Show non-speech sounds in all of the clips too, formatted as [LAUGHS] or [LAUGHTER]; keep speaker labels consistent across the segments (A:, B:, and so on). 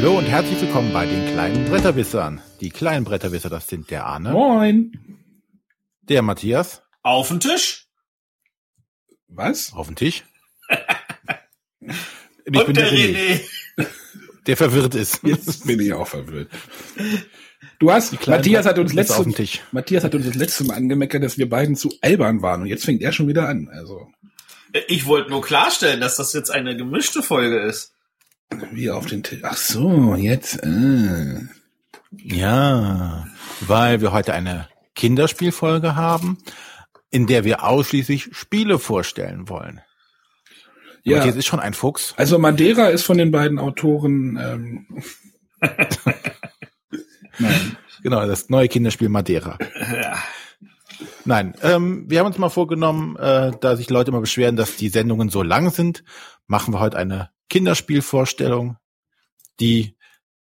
A: Hallo und herzlich willkommen bei den kleinen Bretterwissern. Die kleinen Bretterwisser, das sind der Arne,
B: Moin.
A: der Matthias
C: Auf den Tisch.
B: Was?
A: auf dem Tisch. Und [LAUGHS] ich
C: Und
A: bin
C: der
A: der René,
C: René. [LAUGHS]
A: der verwirrt ist.
B: Jetzt bin ich auch verwirrt. Du hast, Matthias hat uns
A: Bretterwisser auf
B: letzte,
A: dem Tisch.
B: Matthias hat uns das letzte Mal angemeckert, dass wir beiden zu albern waren und jetzt fängt er schon wieder an. Also,
C: Ich wollte nur klarstellen, dass das jetzt eine gemischte Folge ist.
B: Wie auf den Tisch. Ach so, jetzt, äh.
A: Ja, weil wir heute eine Kinderspielfolge haben, in der wir ausschließlich Spiele vorstellen wollen.
B: Ja.
A: Matthias ist schon ein Fuchs.
B: Also Madeira ist von den beiden Autoren, ähm, [LAUGHS] nein.
A: Genau, das neue Kinderspiel Madeira.
C: Ja.
A: Nein, ähm, wir haben uns mal vorgenommen, äh, da sich Leute immer beschweren, dass die Sendungen so lang sind, machen wir heute eine Kinderspielvorstellung, die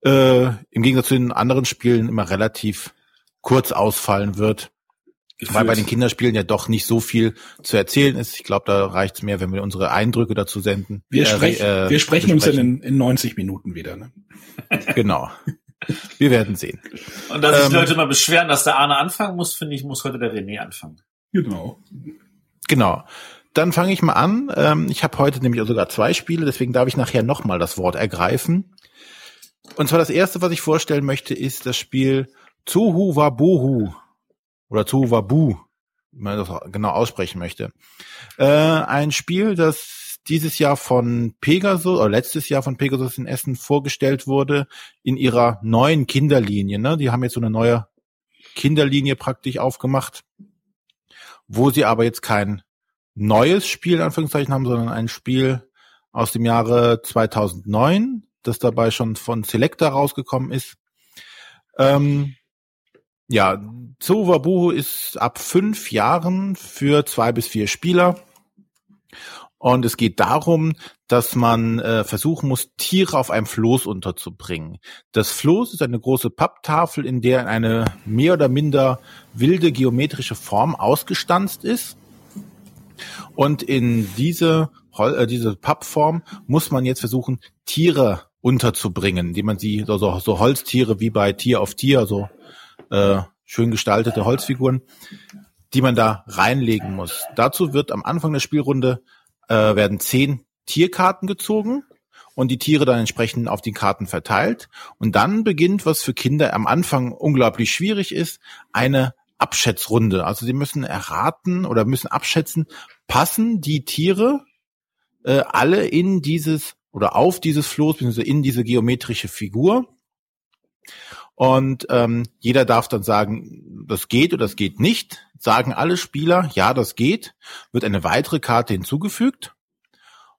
A: äh, im Gegensatz zu den anderen Spielen immer relativ kurz ausfallen wird, weil bei den Kinderspielen ja doch nicht so viel zu erzählen ist. Ich glaube, da reicht es mehr, wenn wir unsere Eindrücke dazu senden.
B: Wir,
A: Äh,
B: sprech,
A: äh,
B: wir sprechen uns dann
A: besprechen.
B: in, in 90 Minuten wieder. Ne? [LAUGHS]
A: Genau. Wir werden sehen.
C: Und dass sich
A: Ähm,
C: Leute mal beschweren, dass der Arne anfangen muss, finde ich, muss heute der René anfangen.
B: Genau.
A: Genau. Dann fange ich mal an. Ähm, ich habe heute nämlich sogar zwei Spiele, deswegen darf ich nachher nochmal das Wort ergreifen. Und zwar das erste, was ich vorstellen möchte, ist das Spiel Zuhu Wabuhu oder Zuhu Wabu, wie man das genau aussprechen möchte. Äh, ein Spiel, das dieses Jahr von Pegasus oder letztes Jahr von Pegasus in Essen vorgestellt wurde in ihrer neuen Kinderlinie. Ne? Die haben jetzt so eine neue Kinderlinie praktisch aufgemacht, wo sie aber jetzt kein neues Spiel in Anführungszeichen haben, sondern ein Spiel aus dem Jahre 2009, das dabei schon von Selecta rausgekommen ist. Ähm, ja, Zowabuhu ist ab fünf Jahren für zwei bis vier Spieler. Und es geht darum, dass man äh, versuchen muss, Tiere auf einem Floß unterzubringen. Das Floß ist eine große Papptafel, in der eine mehr oder minder wilde geometrische Form ausgestanzt ist. Und in diese, äh, diese Pappform muss man jetzt versuchen, Tiere unterzubringen, indem man sie, so, so, so Holztiere wie bei Tier auf Tier, so äh, schön gestaltete Holzfiguren, die man da reinlegen muss. Dazu wird am Anfang der Spielrunde äh, werden zehn Tierkarten gezogen und die Tiere dann entsprechend auf die Karten verteilt. Und dann beginnt, was für Kinder am Anfang unglaublich schwierig ist, eine Abschätzrunde. Also sie müssen erraten oder müssen abschätzen, passen die Tiere äh, alle in dieses oder auf dieses Floß, beziehungsweise in diese geometrische Figur. Und ähm, jeder darf dann sagen, das geht oder das geht nicht. Sagen alle Spieler, ja, das geht. Wird eine weitere Karte hinzugefügt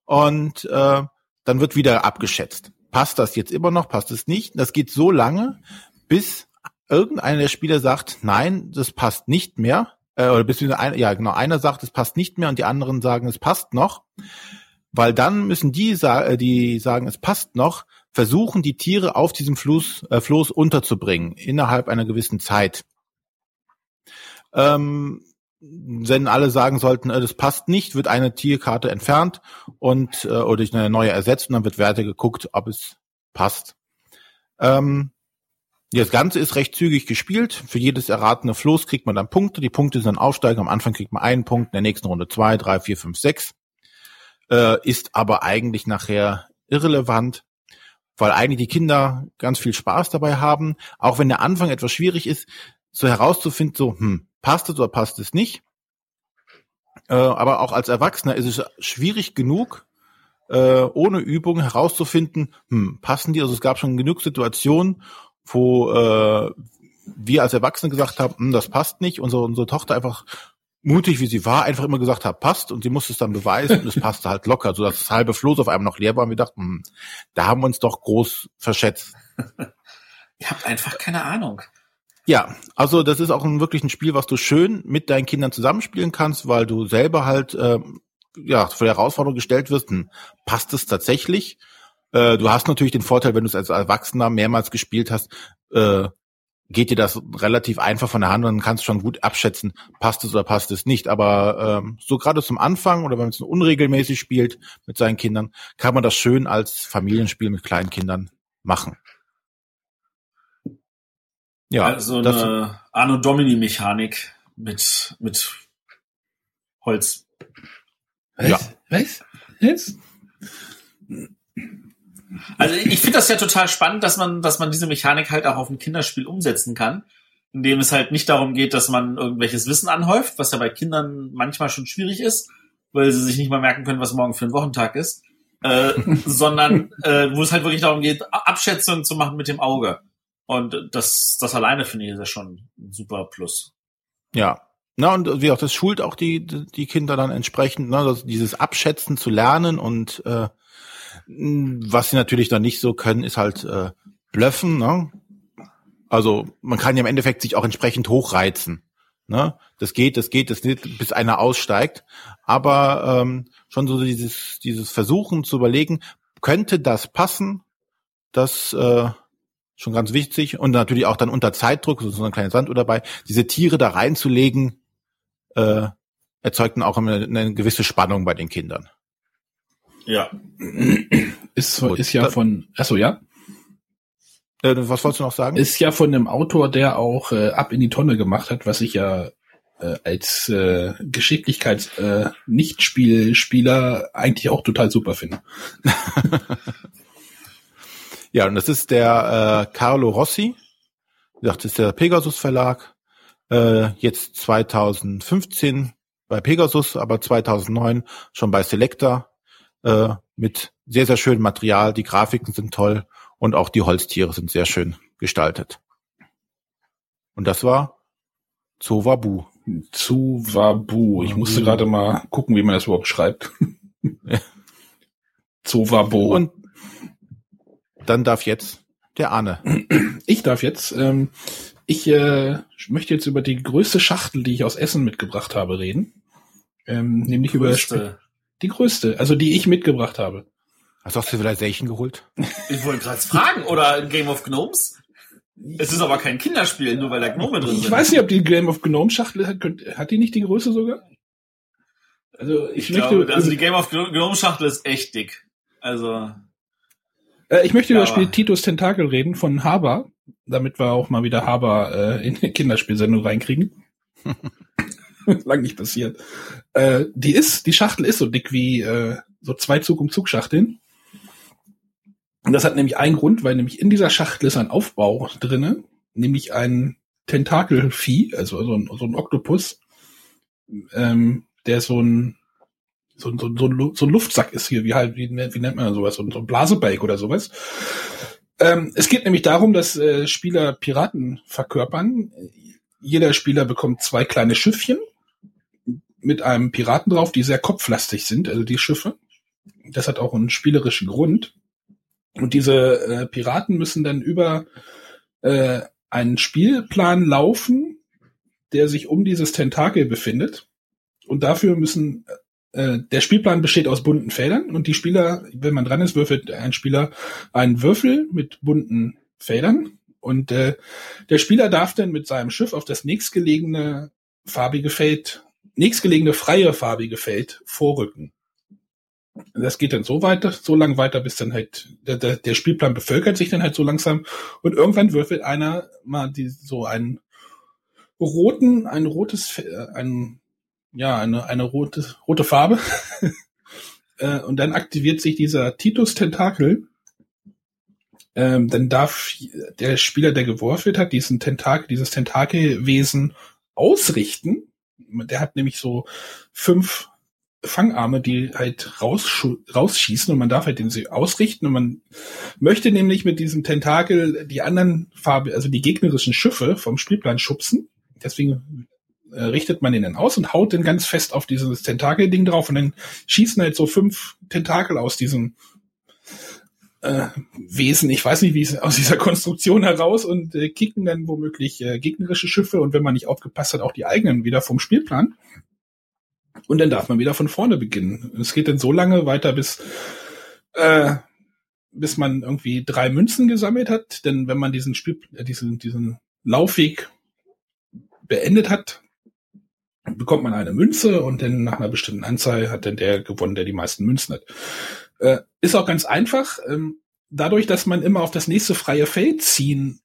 A: und äh, dann wird wieder abgeschätzt. Passt das jetzt immer noch? Passt es nicht? Das geht so lange, bis irgendeiner der Spieler sagt, nein, das passt nicht mehr. Äh, oder bis ein, ja genau einer sagt, es passt nicht mehr und die anderen sagen, es passt noch. Weil dann müssen die, sa- äh, die sagen, es passt noch, versuchen die Tiere auf diesem Fluss, äh, Floß unterzubringen innerhalb einer gewissen Zeit. Ähm, wenn alle sagen sollten, äh, das passt nicht, wird eine Tierkarte entfernt und äh, oder durch eine neue ersetzt und dann wird Werte geguckt, ob es passt. Ähm, das Ganze ist recht zügig gespielt. Für jedes erratene Floß kriegt man dann Punkte. Die Punkte sind dann aufsteigen. Am Anfang kriegt man einen Punkt, in der nächsten Runde zwei, drei, vier, fünf, sechs. Äh, ist aber eigentlich nachher irrelevant, weil eigentlich die Kinder ganz viel Spaß dabei haben. Auch wenn der Anfang etwas schwierig ist, so herauszufinden, so, hm, passt es oder passt es nicht. Äh, aber auch als Erwachsener ist es schwierig genug, äh, ohne Übung herauszufinden, hm, passen die? Also es gab schon genug Situationen, wo äh, wir als Erwachsene gesagt haben, hm, das passt nicht. Unsere, unsere Tochter einfach mutig wie sie war, einfach immer gesagt hat, passt und sie musste es dann beweisen und es passte halt locker, sodass das halbe Floß auf einmal noch leer war und wir dachten, hm, da haben wir uns doch groß verschätzt. [LAUGHS]
C: Ihr habt einfach keine Ahnung.
A: Ja, also das ist auch ein, wirklich ein Spiel, was du schön mit deinen Kindern zusammenspielen kannst, weil du selber halt ähm, ja vor der Herausforderung gestellt wirst, hm, passt es tatsächlich? Äh, du hast natürlich den Vorteil, wenn du es als Erwachsener mehrmals gespielt hast, äh, geht dir das relativ einfach von der Hand und dann kannst du schon gut abschätzen, passt es oder passt es nicht. Aber ähm, so gerade zum Anfang oder wenn man es unregelmäßig spielt mit seinen Kindern, kann man das schön als Familienspiel mit kleinen Kindern machen. Ja,
C: also
A: das,
C: eine Anno Domini Mechanik mit, mit Holz.
B: Was?
A: Ja.
B: Was? Was?
C: Also ich finde das ja total spannend, dass man, dass man diese Mechanik halt auch auf ein Kinderspiel umsetzen kann, indem es halt nicht darum geht, dass man irgendwelches Wissen anhäuft, was ja bei Kindern manchmal schon schwierig ist, weil sie sich nicht mal merken können, was morgen für ein Wochentag ist, äh, [LAUGHS] sondern äh, wo es halt wirklich darum geht, Abschätzungen zu machen mit dem Auge. Und das, das alleine finde ich ist ja schon ein super Plus.
A: ja. Na, und wie auch, das schult auch die, die Kinder dann entsprechend, ne, das, dieses Abschätzen zu lernen und äh, was sie natürlich dann nicht so können, ist halt äh, blöffen, ne? Also man kann ja im Endeffekt sich auch entsprechend hochreizen. Ne? Das geht, das geht, das geht, bis einer aussteigt. Aber ähm, schon so dieses, dieses Versuchen zu überlegen, könnte das passen? Das äh, schon ganz wichtig. Und natürlich auch dann unter Zeitdruck, so ein kleines Sanduhr dabei, diese Tiere da reinzulegen, äh, erzeugt dann auch eine, eine gewisse Spannung bei den Kindern.
C: Ja.
B: Ist,
A: Gut,
B: ist ja von, achso, ja,
A: Äh, was wolltest du noch sagen?
B: ist ja von einem Autor, der auch äh, ab in die Tonne gemacht hat, was ich ja äh, als äh, Geschicklichkeits äh, Nichtspielspieler eigentlich auch total super finde. [LAUGHS]
A: Ja, und das ist der äh, Carlo Rossi. Wie gesagt, das ist der Pegasus Verlag. Äh, jetzt 2015 bei Pegasus, aber 2009 schon bei Selecta. Äh, mit sehr, sehr schönem Material. Die Grafiken sind toll und auch die Holztiere sind sehr schön gestaltet. Und das war Zowabu.
B: Zu Wabu. Ich musste gerade mal gucken, wie man das überhaupt schreibt. [LAUGHS] Zu Wabu.
A: Und dann darf jetzt der Arne.
B: Ich darf jetzt, ähm, ich äh, möchte jetzt über die größte Schachtel, die ich aus Essen mitgebracht habe, reden. Ähm, nämlich über
C: Größte.
B: Die größte, also die ich mitgebracht habe.
A: Hast du auch Civilization geholt?
C: Ich wollte gerade fragen, oder Game of Gnomes? Es ist aber kein Kinderspiel, nur weil da Gnome drin
B: Ich
C: sind.
B: weiß nicht, ob die Game of Gnome Schachtel hat, hat die nicht die Größe sogar? Also ich,
C: Ich
B: möchte,
C: glaube, also die Game of Gnome Schachtel ist echt dick. Also,
B: äh, ich möchte über das Spiel Titus Tentakel reden von Haber, damit wir auch mal wieder Haber äh, in die Kinderspielsendung reinkriegen. [LAUGHS] [LAUGHS] Lang nicht passiert. Äh, die ist, die Schachtel ist so dick wie äh, so zwei Zug um Zug Schachteln. Und das hat nämlich einen Grund, weil nämlich in dieser Schachtel ist ein Aufbau drinne, nämlich ein Tentakelvieh, also so ein, so ein Oktopus, ähm, der so ein so, ein- so, so, so ein Luftsack ist hier, wie halt, wie, wie nennt man sowas, so ein, so ein Blasebalg oder sowas. Ähm, es geht nämlich darum, dass äh, Spieler Piraten verkörpern. Jeder Spieler bekommt zwei kleine Schiffchen mit einem Piraten drauf, die sehr kopflastig sind, also die Schiffe. Das hat auch einen spielerischen Grund. Und diese äh, Piraten müssen dann über äh, einen Spielplan laufen, der sich um dieses Tentakel befindet. Und dafür müssen äh, der Spielplan besteht aus bunten Feldern und die Spieler, wenn man dran ist, würfelt ein Spieler einen Würfel mit bunten Feldern und äh, der Spieler darf dann mit seinem Schiff auf das nächstgelegene farbige Feld, nächstgelegene freie farbige Feld vorrücken. Das geht dann so weiter, so lang weiter, bis dann halt der, der, der Spielplan bevölkert sich dann halt so langsam und irgendwann würfelt einer mal die, so einen roten, ein rotes, äh, ein ja, eine, eine rote, rote Farbe. [LAUGHS] Äh, und dann aktiviert sich dieser Titus-Tentakel. Ähm, dann darf der Spieler, der geworfen hat, diesen Tentakel, dieses Tentakelwesen ausrichten. Der hat nämlich so fünf Fangarme, die halt rausschießen und man darf halt den sie ausrichten und man möchte nämlich mit diesem Tentakel die anderen Farbe, also die gegnerischen Schiffe vom Spielplan schubsen. Deswegen äh, richtet man den dann aus und haut den ganz fest auf dieses Tentakel-Ding drauf und dann schießen halt so fünf Tentakel aus diesem äh, Wesen, ich weiß nicht, wie es aus dieser Konstruktion heraus und äh, kicken dann womöglich äh, gegnerische Schiffe und wenn man nicht aufgepasst hat, auch die eigenen wieder vom Spielplan. Und dann darf man wieder von vorne beginnen. Es geht dann so lange weiter, bis äh, bis man irgendwie drei Münzen gesammelt hat. Denn wenn man diesen Spiel, äh, diesen, diesen Laufweg beendet hat, bekommt man eine Münze und dann nach einer bestimmten Anzahl hat dann der gewonnen, der die meisten Münzen hat. Äh, ist auch ganz einfach. Ähm, dadurch, dass man immer auf das nächste freie Feld ziehen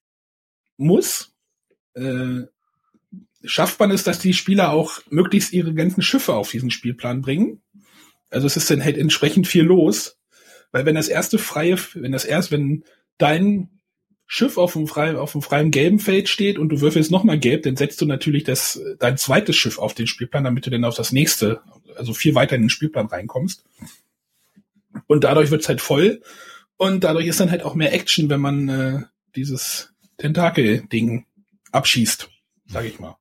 B: muss, äh, schafft man es, dass die Spieler auch möglichst ihre ganzen Schiffe auf diesen Spielplan bringen. Also es ist dann halt entsprechend viel los. Weil wenn das erste freie, wenn das erst, wenn dein Schiff auf dem freien, auf dem freien gelben Feld steht und du würfelst nochmal gelb, dann setzt du natürlich das, dein zweites Schiff auf den Spielplan, damit du dann auf das nächste, also viel weiter in den Spielplan reinkommst. Und dadurch wird's halt voll. Und dadurch ist dann halt auch mehr Action, wenn man äh, dieses Tentakel-Ding abschießt, sage ich mal.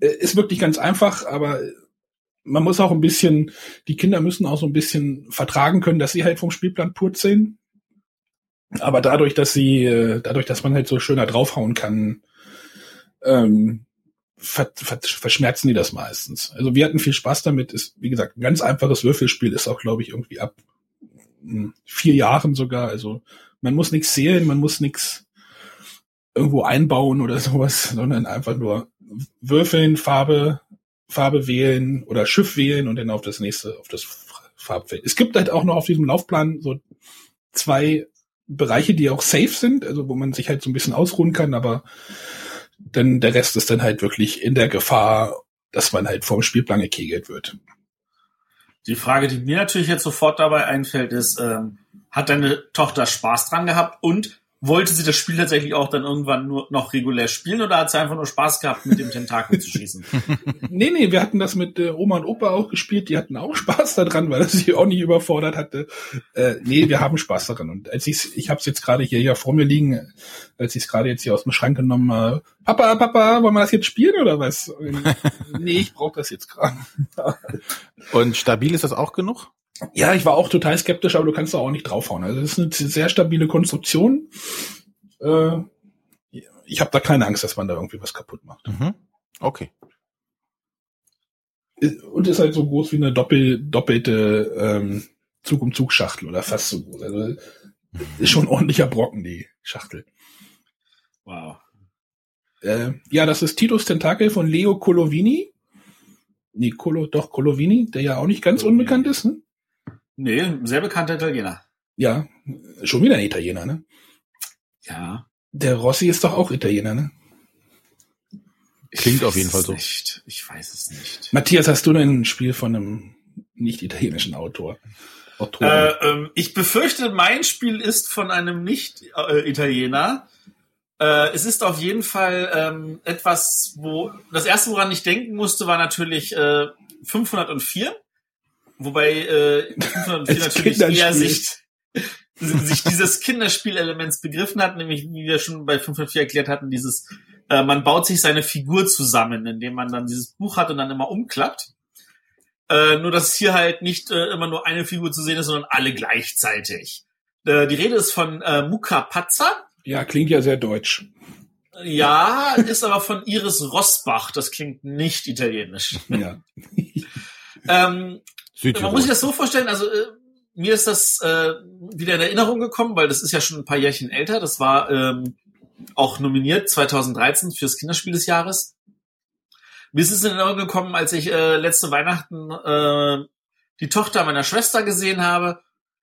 B: Äh, ist wirklich ganz einfach, aber man muss auch ein bisschen, die Kinder müssen auch so ein bisschen vertragen können, dass sie halt vom Spielplan purzeln. Aber dadurch, dass sie, äh, dadurch, dass man halt so schöner draufhauen kann, ähm, ver, ver, verschmerzen die das meistens. Also wir hatten viel Spaß damit. Ist, wie gesagt, ein ganz einfaches Würfelspiel ist auch, glaube ich, irgendwie ab vier Jahren sogar. Also man muss nichts zählen, man muss nichts irgendwo einbauen oder sowas, sondern einfach nur würfeln, Farbe, Farbe wählen oder Schiff wählen und dann auf das nächste, auf das Farbfeld. Es gibt halt auch noch auf diesem Laufplan so zwei Bereiche, die auch safe sind, also wo man sich halt so ein bisschen ausruhen kann, aber dann der Rest ist dann halt wirklich in der Gefahr, dass man halt vom Spielplan gekegelt wird.
C: Die Frage, die mir natürlich jetzt sofort dabei einfällt, ist, ähm, hat deine Tochter Spaß dran gehabt? Und wollte sie das Spiel tatsächlich auch dann irgendwann nur noch regulär spielen oder hat sie einfach nur Spaß gehabt, mit dem Tentakel zu schießen? [LAUGHS]
B: nee, nee, wir hatten das mit äh, Oma und Opa auch gespielt. Die hatten auch Spaß daran, weil das sie auch nicht überfordert hatte. Äh, nee, wir haben Spaß daran. Und als ich ich habe es jetzt gerade hier ja vor mir liegen, als ich es gerade jetzt hier aus dem Schrank genommen habe. Papa, Papa, wollen wir das jetzt spielen oder was? [LAUGHS] nee, ich brauche das jetzt gerade.
A: und stabil ist das auch genug?
B: Ja, ich war auch total skeptisch, aber du kannst da auch nicht draufhauen. Also es ist eine sehr stabile Konstruktion. Äh, ich habe da keine Angst, dass man da irgendwie was kaputt macht.
A: Mhm. Okay.
B: Und ist halt so groß wie eine doppel, doppelte ähm, Zug um Zug Schachtel oder fast so groß. Also ist schon ein ordentlicher Brocken die Schachtel.
C: Wow.
B: Äh, ja, das ist Titus Tentakel von Leo Colovini. Nee, Colo, doch Colovini, der ja auch nicht ganz Colovini. unbekannt ist. Ne?
C: Nee, sehr bekannter Italiener.
B: Ja, schon wieder ein Italiener, ne?
C: Ja.
B: Der Rossi ist doch auch Italiener, ne?
A: Klingt auf jeden Fall so.
C: Nicht. Ich weiß es nicht.
B: Matthias, hast du denn ein Spiel von einem nicht italienischen Autor?
C: Äh, ähm, ich befürchte, mein Spiel ist von einem Nicht-Italiener. Äh, es ist auf jeden Fall ähm, etwas, wo das erste, woran ich denken musste, war natürlich äh, 504. Wobei äh, 504 natürlich eher sich, sich dieses Kinderspielelements begriffen hat, nämlich wie wir schon bei 504 erklärt hatten, dieses äh, man baut sich seine Figur zusammen, indem man dann dieses Buch hat und dann immer umklappt. Äh, nur dass hier halt nicht äh, immer nur eine Figur zu sehen ist, sondern alle gleichzeitig. Äh, die Rede ist von äh, Muka Pazza.
B: Ja, klingt ja sehr deutsch.
C: Ja, ist aber von Iris Rosbach. Das klingt nicht italienisch.
B: Ja. [LAUGHS]
C: ähm, man muss sich das so vorstellen, also äh, mir ist das äh, wieder in Erinnerung gekommen, weil das ist ja schon ein paar Jährchen älter. Das war ähm, auch nominiert 2013 fürs Kinderspiel des Jahres. Mir ist es in Erinnerung gekommen, als ich äh, letzte Weihnachten äh, die Tochter meiner Schwester gesehen habe,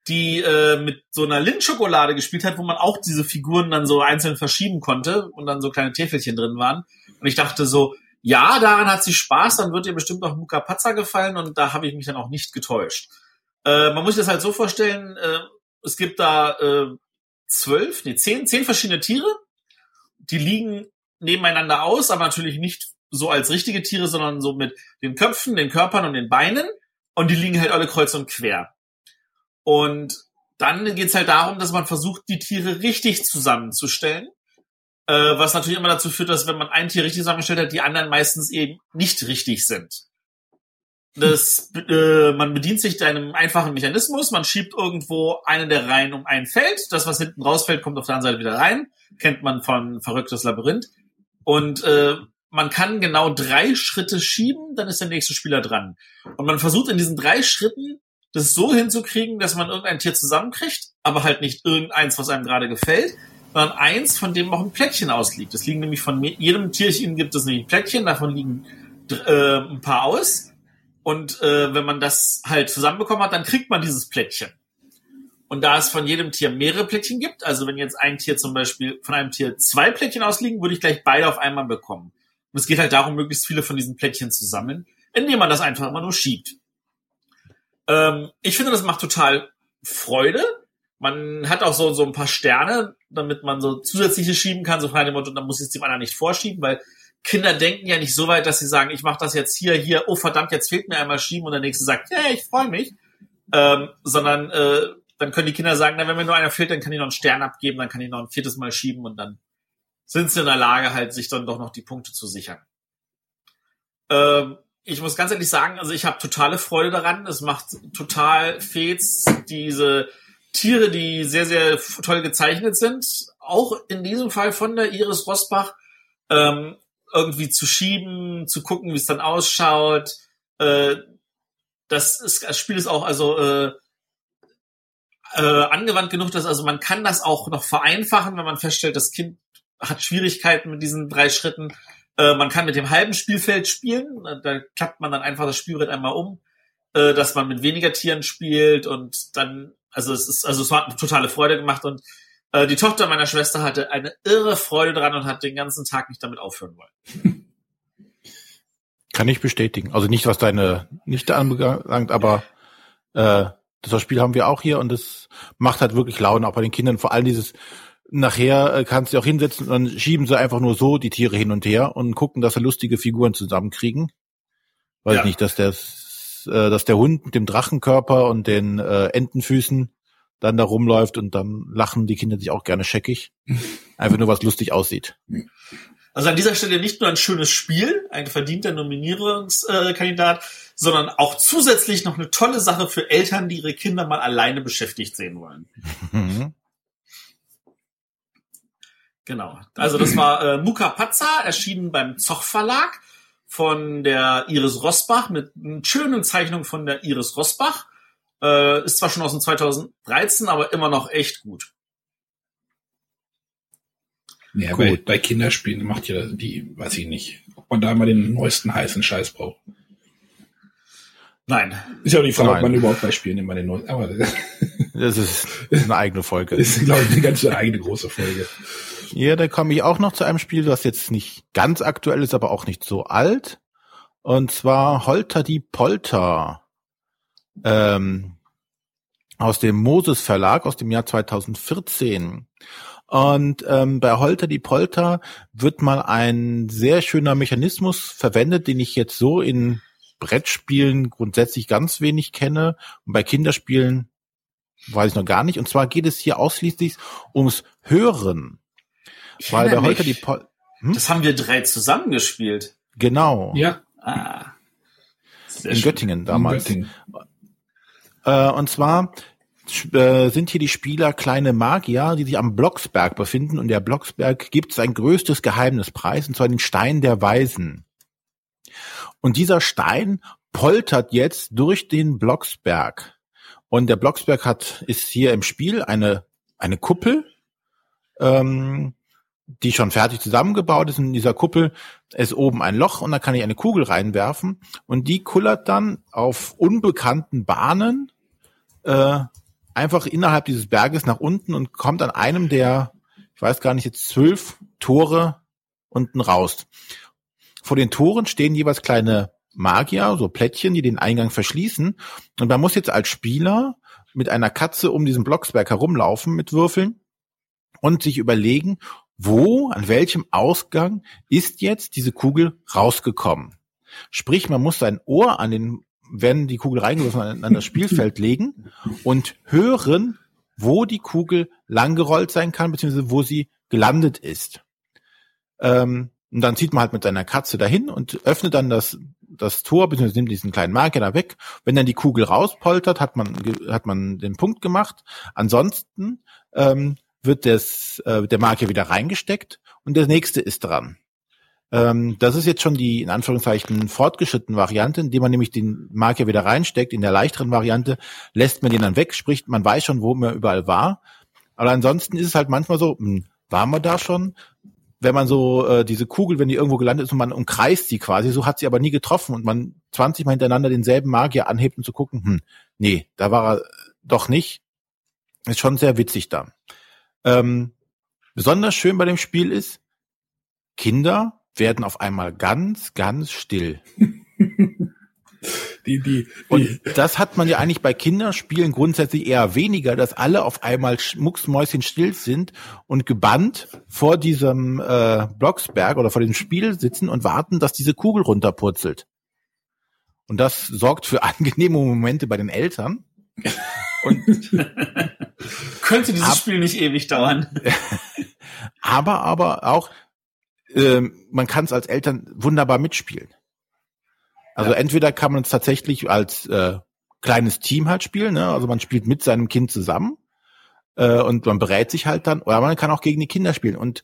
C: die äh, mit so einer Lindschokolade gespielt hat, wo man auch diese Figuren dann so einzeln verschieben konnte und dann so kleine Täfelchen drin waren. Und ich dachte so, ja, daran hat sie Spaß, dann wird ihr bestimmt auch Muka Pazza gefallen und da habe ich mich dann auch nicht getäuscht. Äh, man muss sich das halt so vorstellen, äh, es gibt da äh, zwölf, nee, zehn, zehn verschiedene Tiere, die liegen nebeneinander aus, aber natürlich nicht so als richtige Tiere, sondern so mit den Köpfen, den Körpern und den Beinen und die liegen halt alle kreuz und quer. Und dann geht's halt darum, dass man versucht, die Tiere richtig zusammenzustellen äh, was natürlich immer dazu führt, dass wenn man ein Tier richtig zusammengestellt hat, die anderen meistens eben nicht richtig sind. Das, äh, man bedient sich einem einfachen Mechanismus, man schiebt irgendwo eine der Reihen um ein Feld, das, was hinten rausfällt, kommt auf der anderen Seite wieder rein, kennt man von Verrücktes Labyrinth. Und äh, man kann genau drei Schritte schieben, dann ist der nächste Spieler dran. Und man versucht in diesen drei Schritten das so hinzukriegen, dass man irgendein Tier zusammenkriegt, aber halt nicht irgendeins, was einem gerade gefällt, sondern eins, von dem auch ein Plättchen ausliegt. Es liegen nämlich von jedem Tierchen gibt es nämlich Plättchen, davon liegen äh, ein paar aus. Und äh, wenn man das halt zusammenbekommen hat, dann kriegt man dieses Plättchen. Und da es von jedem Tier mehrere Plättchen gibt, also wenn jetzt ein Tier zum Beispiel von einem Tier zwei Plättchen ausliegen, würde ich gleich beide auf einmal bekommen. Und es geht halt darum, möglichst viele von diesen Plättchen zu sammeln, indem man das einfach immer nur schiebt. Ähm, ich finde, das macht total Freude. Man hat auch so, so ein paar Sterne, damit man so zusätzliche schieben kann, so frei dem Motto, dann muss ich es dem anderen nicht vorschieben, weil Kinder denken ja nicht so weit, dass sie sagen, ich mache das jetzt hier, hier, oh verdammt, jetzt fehlt mir einmal schieben und der nächste sagt, hey, ich freue mich. Ähm, sondern äh, dann können die Kinder sagen, na, wenn mir nur einer fehlt, dann kann ich noch einen Stern abgeben, dann kann ich noch ein viertes Mal schieben und dann sind sie in der Lage, halt sich dann doch noch die Punkte zu sichern. Ähm, ich muss ganz ehrlich sagen, also ich habe totale Freude daran. Es macht total Fets, diese Tiere, die sehr, sehr toll gezeichnet sind. Auch in diesem Fall von der Iris Rosbach. Ähm, irgendwie zu schieben, zu gucken, wie es dann ausschaut. Äh, das, ist, das Spiel ist auch also äh, äh, angewandt genug, dass also man kann das auch noch vereinfachen, wenn man feststellt, das Kind hat Schwierigkeiten mit diesen drei Schritten. Äh, man kann mit dem halben Spielfeld spielen. Da klappt man dann einfach das Spielbrett einmal um, äh, dass man mit weniger Tieren spielt und dann, also es ist, also es hat eine totale Freude gemacht und äh, die Tochter meiner Schwester hatte eine irre Freude dran und hat den ganzen Tag nicht damit aufhören wollen. [LAUGHS]
A: Kann ich bestätigen. Also nicht, was deine Nichte anbelangt, aber äh, das Spiel haben wir auch hier und das macht halt wirklich Laune, auch bei den Kindern. Vor allem dieses, nachher äh, kannst du auch hinsetzen und dann schieben sie einfach nur so die Tiere hin und her und gucken, dass sie lustige Figuren zusammenkriegen. Weiß ja. nicht, dass der, äh, dass der Hund mit dem Drachenkörper und den äh, Entenfüßen dann da rumläuft und dann lachen die Kinder sich auch gerne scheckig. [LAUGHS] Einfach nur, was lustig aussieht.
C: Also an dieser Stelle nicht nur ein schönes Spiel, ein verdienter Nominierungskandidat, sondern auch zusätzlich noch eine tolle Sache für Eltern, die ihre Kinder mal alleine beschäftigt sehen wollen. [LAUGHS] Genau. Also das war äh, Muka Pazza, erschienen beim Zoch Verlag von der Iris Rosbach mit einer schönen Zeichnung von der Iris Rosbach. Äh, ist zwar schon aus dem 2013, aber immer noch echt gut.
B: Ja, bei, bei Kinderspielen macht ja die, weiß ich nicht, ob man da immer den neuesten heißen Scheiß braucht.
C: Nein.
B: Ist ja auch die Frage, Nein. ob man überhaupt bei Spielen immer den neuesten, aber
A: das ist [LAUGHS] eine eigene Folge.
B: Das ist, glaube ich, eine ganz eigene große Folge.
A: Ja, da komme ich auch noch zu einem Spiel, das jetzt nicht ganz aktuell ist, aber auch nicht so alt. Und zwar Holter die Polter. Ähm, aus dem Moses Verlag aus dem Jahr 2014. Und ähm, bei Holter die Polter wird mal ein sehr schöner Mechanismus verwendet, den ich jetzt so in Brettspielen grundsätzlich ganz wenig kenne und bei Kinderspielen weiß ich noch gar nicht. Und zwar geht es hier ausschließlich ums Hören.
C: Ich Weil bei Holter die Polter hm? Das haben wir drei zusammengespielt.
A: Genau.
B: Ja.
A: Ah. in schön. Göttingen damals. In Göttingen. Äh, und zwar äh, sind hier die Spieler kleine Magier, die sich am Blocksberg befinden. Und der Blocksberg gibt sein größtes Geheimnis preis, und zwar den Stein der Weisen. Und dieser Stein poltert jetzt durch den Blocksberg. Und der Blocksberg hat, ist hier im Spiel eine, eine Kuppel, ähm, die schon fertig zusammengebaut ist. In dieser Kuppel ist oben ein Loch und da kann ich eine Kugel reinwerfen. Und die kullert dann auf unbekannten Bahnen äh, einfach innerhalb dieses Berges nach unten und kommt an einem der, ich weiß gar nicht, jetzt zwölf Tore unten raus. Vor den Toren stehen jeweils kleine Magier, so Plättchen, die den Eingang verschließen. Und man muss jetzt als Spieler mit einer Katze um diesen Blocksberg herumlaufen mit Würfeln und sich überlegen, wo, an welchem Ausgang ist jetzt diese Kugel rausgekommen. Sprich, man muss sein Ohr an den werden die Kugel reingeworfen an, an das Spielfeld legen und hören, wo die Kugel langgerollt sein kann, beziehungsweise wo sie gelandet ist. Ähm, und dann zieht man halt mit seiner Katze dahin und öffnet dann das, das Tor, beziehungsweise nimmt diesen kleinen Marker da weg. Wenn dann die Kugel rauspoltert, hat man, hat man den Punkt gemacht. Ansonsten ähm, wird das, äh, der Marker wieder reingesteckt und der nächste ist dran. Ähm, das ist jetzt schon die, in Anführungszeichen, fortgeschrittene Variante, indem man nämlich den Marker wieder reinsteckt. In der leichteren Variante lässt man den dann weg, sprich, man weiß schon, wo man überall war. Aber ansonsten ist es halt manchmal so, hm, waren wir da schon? Wenn man so äh, diese Kugel, wenn die irgendwo gelandet ist und man umkreist sie quasi, so hat sie aber nie getroffen und man 20 Mal hintereinander denselben Magier anhebt, um zu gucken, hm, nee, da war er doch nicht. Ist schon sehr witzig da. Ähm, besonders schön bei dem Spiel ist, Kinder werden auf einmal ganz, ganz still. [LAUGHS]
B: Die, die,
A: Und das hat man ja eigentlich bei Kinderspielen grundsätzlich eher weniger, dass alle auf einmal mucksmäuschen still sind und gebannt vor diesem äh, Blocksberg oder vor dem Spiel sitzen und warten, dass diese Kugel runterpurzelt. Und das sorgt für [LAUGHS] angenehme Momente bei den Eltern. Und [LAUGHS]
C: Könnte dieses
A: Ab-
C: Spiel nicht ewig dauern. [LAUGHS]
A: aber aber auch ähm, man kann es als Eltern wunderbar mitspielen. Also entweder kann man es tatsächlich als äh, kleines Team halt spielen, ne? also man spielt mit seinem Kind zusammen äh, und man berät sich halt dann, oder man kann auch gegen die Kinder spielen und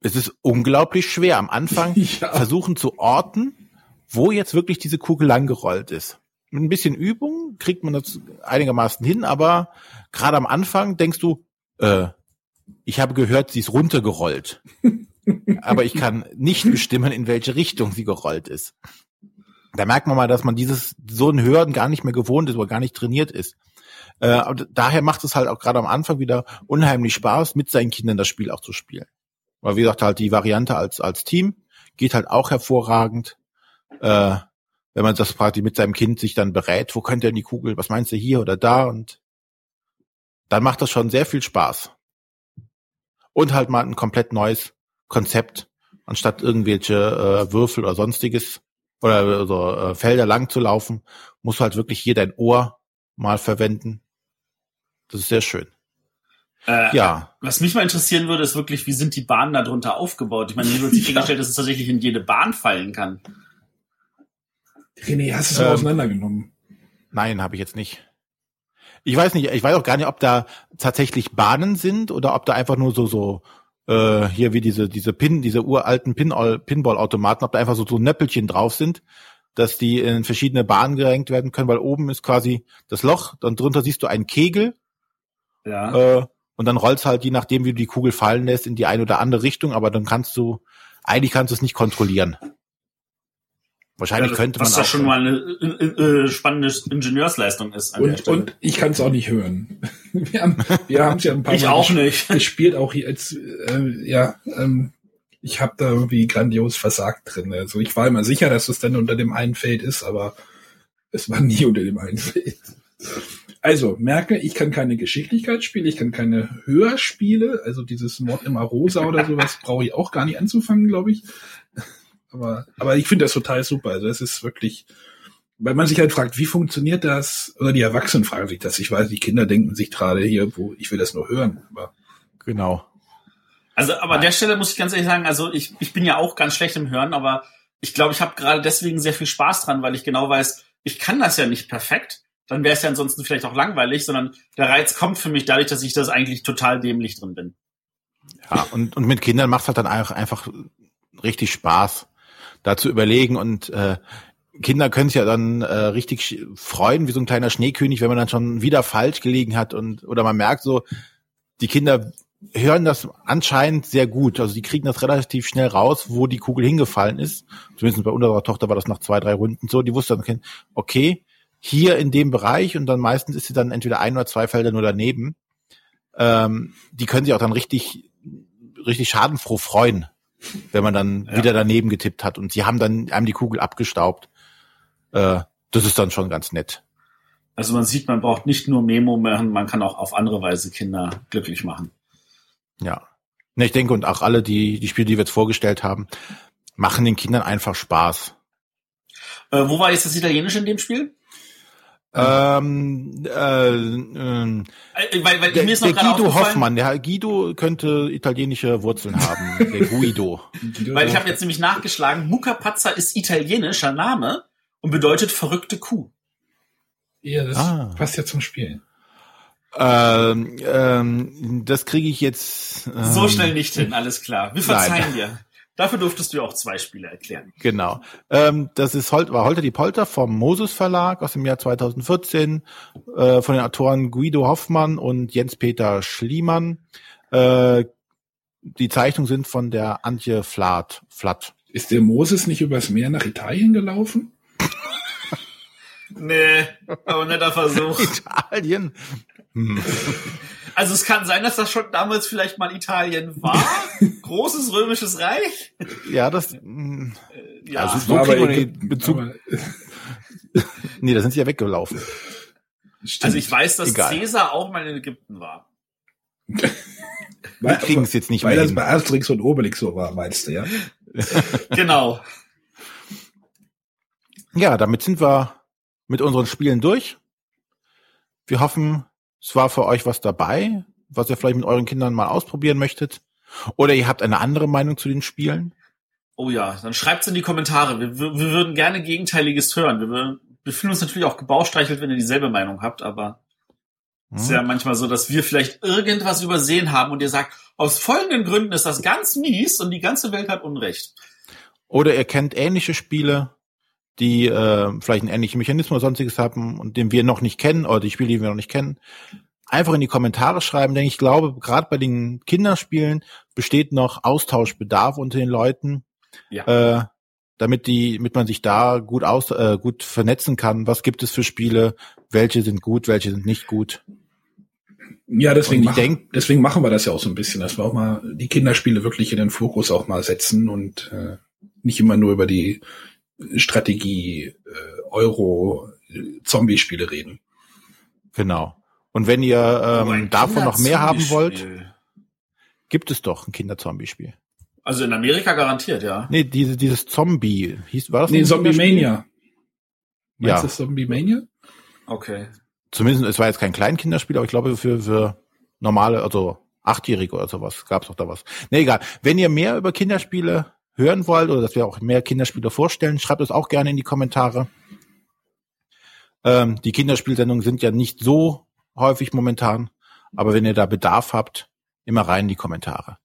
A: es ist unglaublich schwer am Anfang [LAUGHS]
B: Ja.
A: versuchen zu orten, wo jetzt wirklich diese Kugel langgerollt ist. Mit ein bisschen Übung kriegt man das einigermaßen hin, aber gerade am Anfang denkst du, äh, ich habe gehört, sie ist runtergerollt. [LAUGHS] aber ich kann nicht bestimmen, in welche Richtung sie gerollt ist. Da merkt man mal, dass man dieses so ein Hören gar nicht mehr gewohnt ist oder gar nicht trainiert ist. Äh, daher macht es halt auch gerade am Anfang wieder unheimlich Spaß, mit seinen Kindern das Spiel auch zu spielen. Weil wie gesagt, halt die Variante als, als Team geht halt auch hervorragend. Äh, wenn man das quasi mit seinem Kind sich dann berät, wo könnte denn die Kugel, was meinst du hier oder da? Und dann macht das schon sehr viel Spaß. Und halt mal ein komplett neues Konzept, anstatt irgendwelche äh, Würfel oder sonstiges oder so äh, Felder lang zu laufen, musst du halt wirklich hier dein Ohr mal verwenden. Das ist sehr schön.
C: Äh,
A: Ja,
C: Was mich mal interessieren würde, ist wirklich, wie sind die Bahnen darunter aufgebaut? Ich meine, mir wird sichergestellt, [LAUGHS] dass es tatsächlich in jede Bahn fallen kann.
B: René, hast du es
A: Ähm,
B: auseinandergenommen?
A: nein, habe ich jetzt nicht. Ich weiß nicht, ich weiß auch gar nicht, ob da tatsächlich Bahnen sind oder ob da einfach nur so so äh, hier wie diese diese Pin, diese uralten Pin Pinball-Automaten, ob da einfach so so Nöppelchen drauf sind, dass die in verschiedene Bahnen gerenkt werden können, weil oben ist quasi das Loch, dann drunter siehst du einen Kegel
C: Ja.
A: äh, und dann rollst halt, je nachdem, wie du die Kugel fallen lässt, in die eine oder andere Richtung, aber dann kannst du, eigentlich kannst du es nicht kontrollieren. Wahrscheinlich
C: das,
A: könnte man
C: was ja schon mal eine äh, äh, spannende Ingenieursleistung ist. An der
B: Und,
C: Stelle.
B: und ich kann es auch nicht hören. [LAUGHS] Wir haben wir haben es ja ein paar
C: ich
B: Mal
C: auch nicht. [LAUGHS]
B: gespielt, auch hier als äh, ja, ähm, ich habe da irgendwie grandios versagt drin. Also ich war immer sicher, dass es dann unter dem einen Feld ist, aber es war nie unter dem einen Feld. Also merke, ich kann keine Geschicklichkeit spielen, ich kann keine Hörspiele, also dieses Mord immer rosa oder sowas [LAUGHS] brauche ich auch gar nicht anzufangen, glaube ich. Aber aber ich finde das total super. Also es ist wirklich weil man sich halt fragt, wie funktioniert das? Oder die Erwachsenen fragen sich das. Ich weiß, die Kinder denken sich gerade hier, wo ich will das nur hören. Aber
A: Genau.
C: Also, aber an der Stelle muss ich ganz ehrlich sagen, also ich, ich bin ja auch ganz schlecht im Hören, aber ich glaube, ich habe gerade deswegen sehr viel Spaß dran, weil ich genau weiß, ich kann das ja nicht perfekt. Dann wäre es ja ansonsten vielleicht auch langweilig, sondern der Reiz kommt für mich dadurch, dass ich das eigentlich total dämlich drin bin.
A: Ja, und, und mit Kindern macht es halt dann einfach, einfach richtig Spaß, da zu überlegen und äh, Kinder können sich ja dann äh, richtig freuen, wie so ein kleiner Schneekönig, wenn man dann schon wieder falsch gelegen hat und oder man merkt so, die Kinder hören das anscheinend sehr gut. Also die kriegen das relativ schnell raus, wo die Kugel hingefallen ist. Zumindest bei unserer Tochter war das nach zwei, drei Runden so. Die wusste dann, okay, hier in dem Bereich und dann meistens ist sie dann entweder ein oder zwei Felder nur daneben. Ähm, die können sich auch dann richtig, richtig schadenfroh freuen, wenn man dann
C: Ja.
A: wieder daneben getippt hat und sie haben dann einem die Kugel abgestaubt. Äh, das ist dann schon ganz nett.
C: Also man sieht, man braucht nicht nur Memo machen, man kann auch auf andere Weise Kinder glücklich machen.
A: Ja. Ne, ich denke, und auch alle, die, die Spiele, die wir jetzt vorgestellt haben, machen den Kindern einfach Spaß.
C: Äh, wo war jetzt das Italienische in dem Spiel?
A: Ähm, äh,
C: Äh, weil, weil
A: der,
C: mir ist noch
A: der Guido Hoffmann, der Guido könnte italienische Wurzeln haben. Der Guido.
C: weil ich habe jetzt nämlich nachgeschlagen, Mucca Pazza ist italienischer Name und bedeutet verrückte Kuh.
B: ja, das
A: Ah.
B: passt ja zum Spiel.
A: Ähm, ähm, das kriege ich jetzt. Ähm,
C: So schnell nicht hin, alles klar. Wir verzeihen
A: Nein.
C: dir. Dafür durftest du ja auch zwei Spiele erklären.
A: Genau. Ähm, das ist Hol war Holter die Polter vom Moses Verlag aus dem Jahr 2014 äh, von den Autoren Guido Hoffmann und Jens-Peter Schliemann. Äh, die Zeichnungen sind von der Antje Flatt. Flatt.
B: Ist der Moses nicht übers Meer nach Italien gelaufen?
C: Nee, aber netter Versuch. [LAUGHS]
A: Italien. Hm. [LAUGHS]
C: Also es kann sein, dass das schon damals vielleicht mal Italien war. Großes römisches Reich.
A: Ja, das. hm,
C: Ja,
A: Also so kriegen
B: aber
A: den
B: Ägypten,
A: Bezug.
B: aber- [LAUGHS]
A: Nee, da sind sie ja weggelaufen.
B: Stimmt.
C: also ich weiß, dass
A: Egal.
C: Caesar auch mal in Ägypten war.
A: Wir kriegen es jetzt nicht
B: Weil
A: mehr
B: das
A: hin.
B: bei Asterix und Obelix so war, meinst du, ja?
C: Genau.
A: Ja, damit sind wir mit unseren Spielen durch. Wir hoffen, es war für euch was dabei, was ihr vielleicht mit euren Kindern mal ausprobieren möchtet. Oder ihr habt eine andere Meinung zu den Spielen.
C: Oh ja, dann schreibt's in die Kommentare. Wir, wir, wir würden gerne Gegenteiliges hören. Wir, wir fühlen uns natürlich auch gebauchstreichelt, wenn ihr dieselbe Meinung habt, aber es ist ja manchmal so, dass wir vielleicht irgendwas übersehen haben und ihr sagt, aus folgenden Gründen ist das ganz mies und die ganze Welt hat Unrecht.
A: Oder ihr kennt ähnliche Spiele, die äh, vielleicht einen ähnlichen Mechanismus oder sonstiges haben und den wir noch nicht kennen oder die Spiele, die wir noch nicht kennen. Einfach in die Kommentare schreiben, denn ich glaube, gerade bei den Kinderspielen besteht noch Austauschbedarf unter den Leuten,
C: Ja.
A: äh, damit die, damit man sich da gut aus, äh, gut vernetzen kann. Was gibt es für Spiele? Welche sind gut? Welche sind nicht gut?
B: Ja, deswegen, machen,
A: denk-
B: deswegen machen wir das ja auch so ein bisschen, dass wir auch mal die Kinderspiele wirklich in den Fokus auch mal setzen und äh, nicht immer nur über die Strategie äh, Euro äh, Zombie-Spiele reden.
A: Genau. Und wenn ihr ähm, davon noch mehr haben wollt, gibt es doch ein Kinderzombie-Spiel.
C: Also in Amerika garantiert, ja.
A: Nee, diese, dieses Zombie, hieß, war das
B: Nee, Zombie? Mania. Meinst
A: Ja.
B: du das Zombie Mania?
C: Okay.
A: Zumindest, es war jetzt kein Kleinkinderspiel, aber ich glaube für, für normale, also Achtjährige oder sowas, gab's doch da was. Nee, egal. Wenn ihr mehr über Kinderspiele hören wollt oder dass wir auch mehr Kinderspiele vorstellen, schreibt es auch gerne in die Kommentare. Ähm, die Kinderspielsendungen sind ja nicht so häufig momentan, aber wenn ihr da Bedarf habt, immer rein in die Kommentare.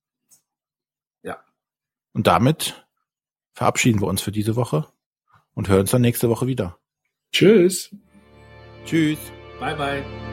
C: Ja.
A: Und damit verabschieden wir uns für diese Woche und hören uns dann nächste Woche wieder.
B: Tschüss.
A: Tschüss.
C: Bye, bye.